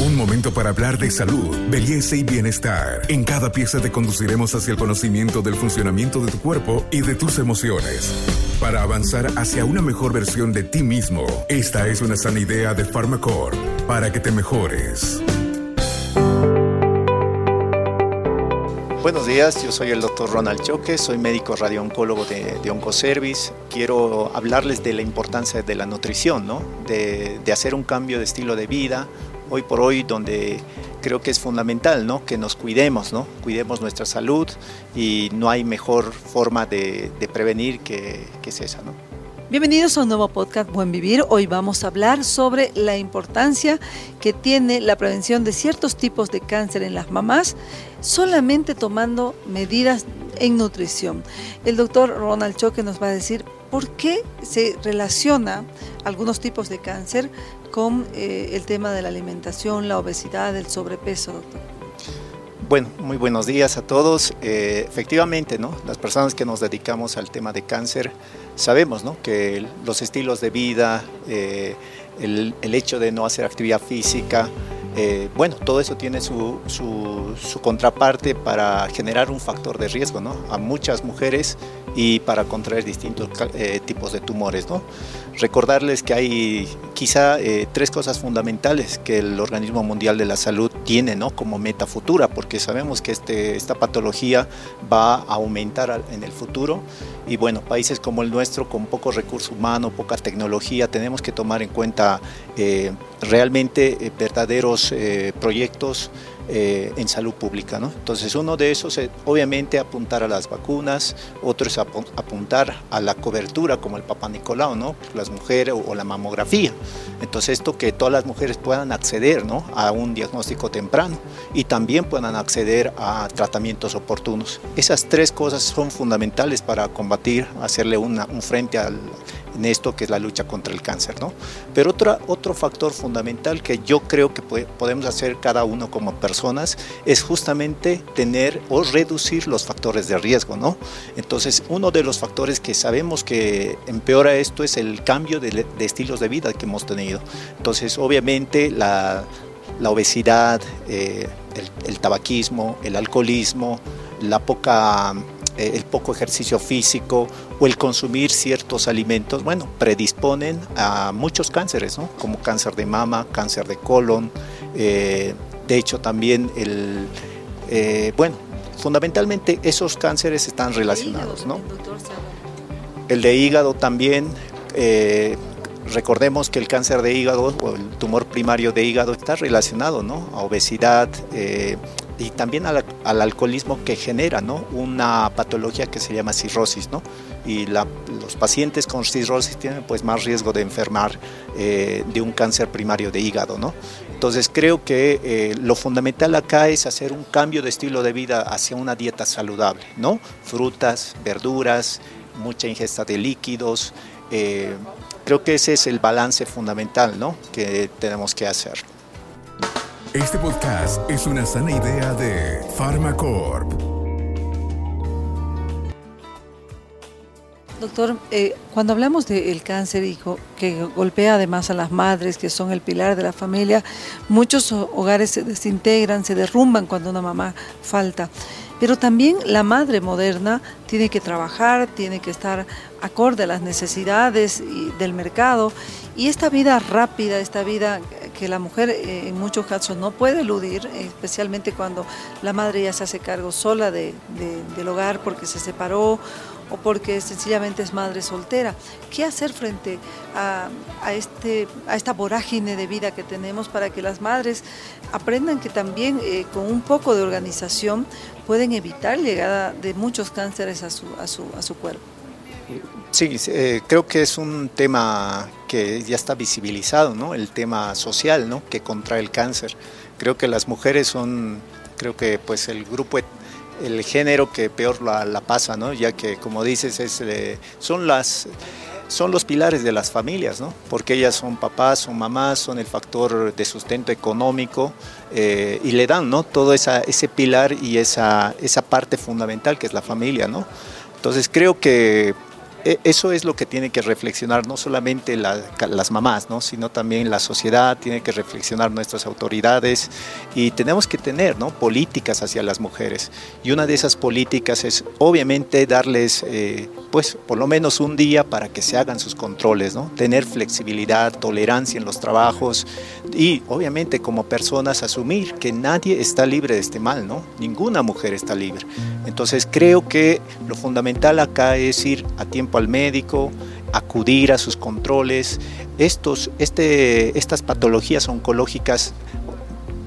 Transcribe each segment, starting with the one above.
Un momento para hablar de salud, belleza y bienestar. En cada pieza te conduciremos hacia el conocimiento del funcionamiento de tu cuerpo y de tus emociones. Para avanzar hacia una mejor versión de ti mismo, esta es una sana idea de Pharmacorp para que te mejores. Buenos días, yo soy el doctor Ronald Choque, soy médico radiooncólogo de, de Oncoservice. Quiero hablarles de la importancia de la nutrición, ¿no? de hacer un cambio de estilo de vida, hoy por hoy donde creo que es fundamental ¿no? que nos cuidemos, ¿no? cuidemos nuestra salud y no hay mejor forma de, prevenir que, que es esa. Bienvenidos a un nuevo podcast Buen Vivir. Hoy vamos a hablar sobre la importancia que tiene la prevención de ciertos tipos de cáncer en las mamás solamente tomando medidas en nutrición. El doctor Ronald Choque nos va a decir por qué se relaciona algunos tipos de cáncer con eh, el tema de la alimentación, la obesidad, el sobrepeso, doctor. Bueno, muy buenos días a todos. Eh, efectivamente, ¿no? las personas que nos dedicamos al tema de cáncer sabemos ¿no? que los estilos de vida, eh, el, el, hecho de no hacer actividad física, eh, bueno, todo eso tiene su, contraparte para generar un factor de riesgo ¿no? a muchas mujeres y para contraer distintos eh, tipos de tumores. ¿no? Recordarles que hay quizá eh, tres cosas fundamentales que el Organismo Mundial de la Salud tiene ¿no? como meta futura, porque sabemos que este, esta patología va a aumentar en el futuro y bueno, países como el nuestro con poco recurso humano, poca tecnología, tenemos que tomar en cuenta eh, realmente eh, verdaderos eh, proyectos eh, en salud pública. ¿no? Entonces uno de esos es obviamente apuntar a las vacunas, otro es apuntar a la cobertura como el Papa Nicolau, ¿no? las mujeres o, o, la mamografía. Entonces esto que todas las mujeres puedan acceder ¿no? a un diagnóstico temprano y también puedan acceder a tratamientos oportunos. Esas tres cosas son fundamentales para combatir, hacerle una, un frente al en esto que es la lucha contra el cáncer. ¿no? Pero otra, otro factor fundamental que yo creo que podemos hacer cada uno como personas es justamente tener o reducir los factores de riesgo. ¿no? Entonces, uno de los factores que sabemos que empeora esto es el cambio de, de estilos de vida que hemos tenido. Entonces, obviamente, la, la obesidad, eh, el, el tabaquismo, el alcoholismo, la poca el poco ejercicio físico o el consumir ciertos alimentos, bueno, predisponen a muchos cánceres, ¿no? como cáncer de mama, cáncer de colon, eh, de hecho también el, eh, bueno, fundamentalmente esos cánceres están relacionados, ¿no? El de hígado también, eh, recordemos que el cáncer de hígado o el tumor primario de hígado está relacionado ¿no? a obesidad, eh, y también al, al, alcoholismo que genera ¿no? una patología que se llama cirrosis. ¿no? Y la, los pacientes con cirrosis tienen pues, más riesgo de enfermar eh, de un cáncer primario de hígado. ¿no? Entonces creo que eh, lo fundamental acá es hacer un cambio de estilo de vida hacia una dieta saludable. ¿no? Frutas, verduras, mucha ingesta de líquidos. Eh, creo que ese es el balance fundamental ¿no? que tenemos que hacer. Este podcast es una sana idea de Pharmacorp. Doctor, eh, cuando hablamos del cáncer y que golpea además a las madres, que son el pilar de la familia, muchos hogares se desintegran, se derrumban cuando una mamá falta. Pero también la madre moderna tiene que trabajar, tiene que estar acorde a las necesidades del mercado y esta vida rápida, esta vida que la mujer eh, en muchos casos no puede eludir, especialmente cuando la madre ya se hace cargo sola de, de, del hogar porque se separó o porque sencillamente es madre soltera. ¿Qué hacer frente a, a, este, a esta vorágine de vida que tenemos para que las madres aprendan que también eh, con un poco de organización pueden evitar llegada de muchos cánceres a su, a su, a su cuerpo? Sí, eh, creo que es un tema que ya está visibilizado, ¿no? El tema social, ¿no? Que contrae el cáncer. Creo que las mujeres son, creo que pues el grupo, el género que peor la, pasa, ¿no? Ya que como dices es, eh, son las son los pilares de las familias, ¿no? porque ellas son papás, son mamás, son el factor de sustento económico eh, y le dan ¿no? todo esa, ese pilar y esa, esa parte fundamental que es la familia. ¿no? Entonces creo que eso es lo que tiene que reflexionar no solamente las mamás, ¿no? sino también la sociedad, tiene que reflexionar nuestras autoridades y tenemos que tener ¿no? políticas hacia las mujeres. Y una de esas políticas es obviamente darles, eh, pues por lo menos un día para que se hagan sus controles, ¿no? tener flexibilidad, tolerancia en los trabajos y obviamente como personas asumir que nadie está libre de este mal, ¿no? ninguna mujer está libre. Entonces creo que lo fundamental acá es ir a tiempo al médico, acudir a sus controles. Estos, este, estas patologías oncológicas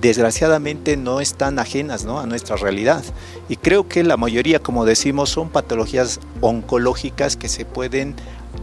desgraciadamente no están ajenas ¿no? a nuestra realidad. Y creo que la mayoría, como decimos, son patologías oncológicas que se pueden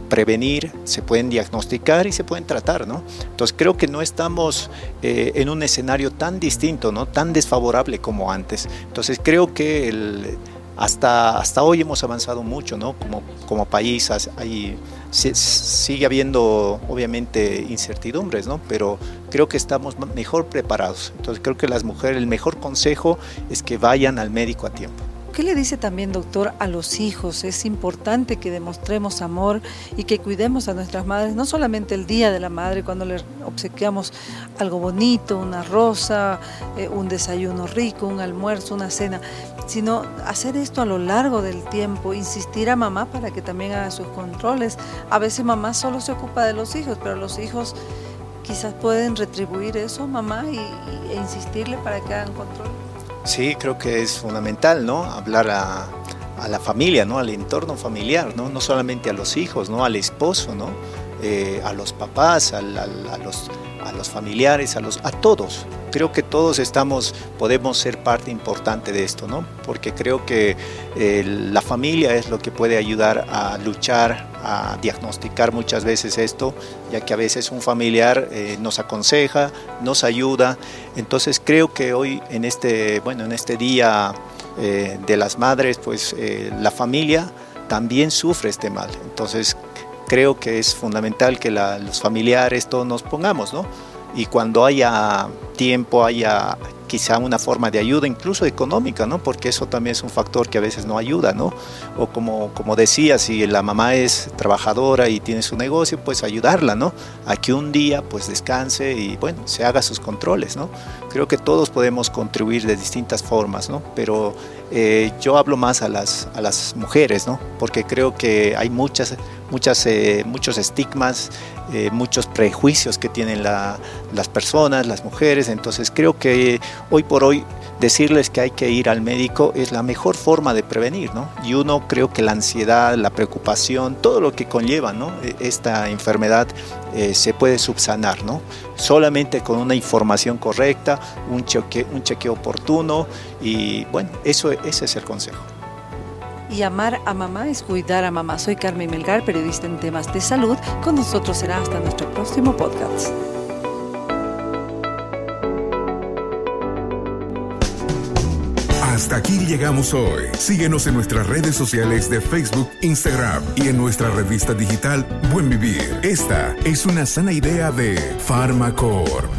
prevenir, se pueden diagnosticar y se pueden tratar, ¿no? Entonces creo que no estamos eh, en un escenario tan distinto, ¿no? Tan desfavorable como antes. Entonces creo que el, hasta, hasta hoy hemos avanzado mucho, ¿no? Como, como país hay, sigue habiendo obviamente incertidumbres, ¿no? Pero creo que estamos mejor preparados. Entonces creo que las mujeres, el mejor consejo es que vayan al médico a tiempo. ¿Qué le dice también, doctor, a los hijos? Es importante que demostremos amor y que cuidemos a nuestras madres, no solamente el Día de la Madre, cuando le obsequiamos algo bonito, una rosa, eh, un desayuno rico, un almuerzo, una cena, sino hacer esto a lo largo del tiempo, insistir a mamá para que también haga sus controles. A veces mamá solo se ocupa de los hijos, pero los hijos quizás pueden retribuir eso, mamá, y, e insistirle para que hagan control. Sí, creo que es fundamental, ¿no? Hablar a, la familia, ¿no? Al entorno familiar, ¿no? No solamente a los hijos, ¿no? Al esposo, ¿no? Eh, a los papás, a, los, a los familiares, a, los, a todos. Creo que todos estamos, podemos ser parte importante de esto, ¿no? Porque creo que eh, la familia es lo que puede ayudar a luchar, a diagnosticar muchas veces esto, ya que a veces un familiar eh, nos aconseja, nos ayuda. Entonces creo que hoy en este, bueno, en este día de las madres, pues la familia también sufre este mal. Entonces creo que es fundamental que los familiares todos nos pongamos, ¿no? Y cuando haya tiempo, haya quizá una forma de ayuda, incluso económica, ¿no? Porque eso también es un factor que a veces no ayuda, ¿no? O como, como decía, si la mamá es trabajadora y tiene su negocio, pues ayudarla, ¿no? A que un día pues descanse y bueno, se haga sus controles, ¿no? Creo que todos podemos contribuir de distintas formas, ¿no? Pero eh, yo hablo más a las, a las mujeres, ¿no? Porque creo que hay muchas, muchas, eh, muchos estigmas, eh, muchos prejuicios que tienen las personas, las mujeres. Entonces creo que hoy por hoy decirles que hay que ir al médico es la mejor forma de prevenir, ¿no? Y uno creo que la ansiedad, la preocupación, todo lo que conlleva, ¿no? E, esta enfermedad se puede subsanar, ¿no? Solamente con una información correcta, un cheque, un chequeo oportuno y bueno, eso, ese es el consejo. Y amar a mamá es cuidar a mamá. Soy Carmen Melgar, periodista en temas de salud. Con nosotros será hasta nuestro próximo podcast. Hasta aquí llegamos hoy. Síguenos en nuestras redes sociales de Facebook, Instagram y en nuestra revista digital Buen Vivir. Esta es una sana idea de Farmacor.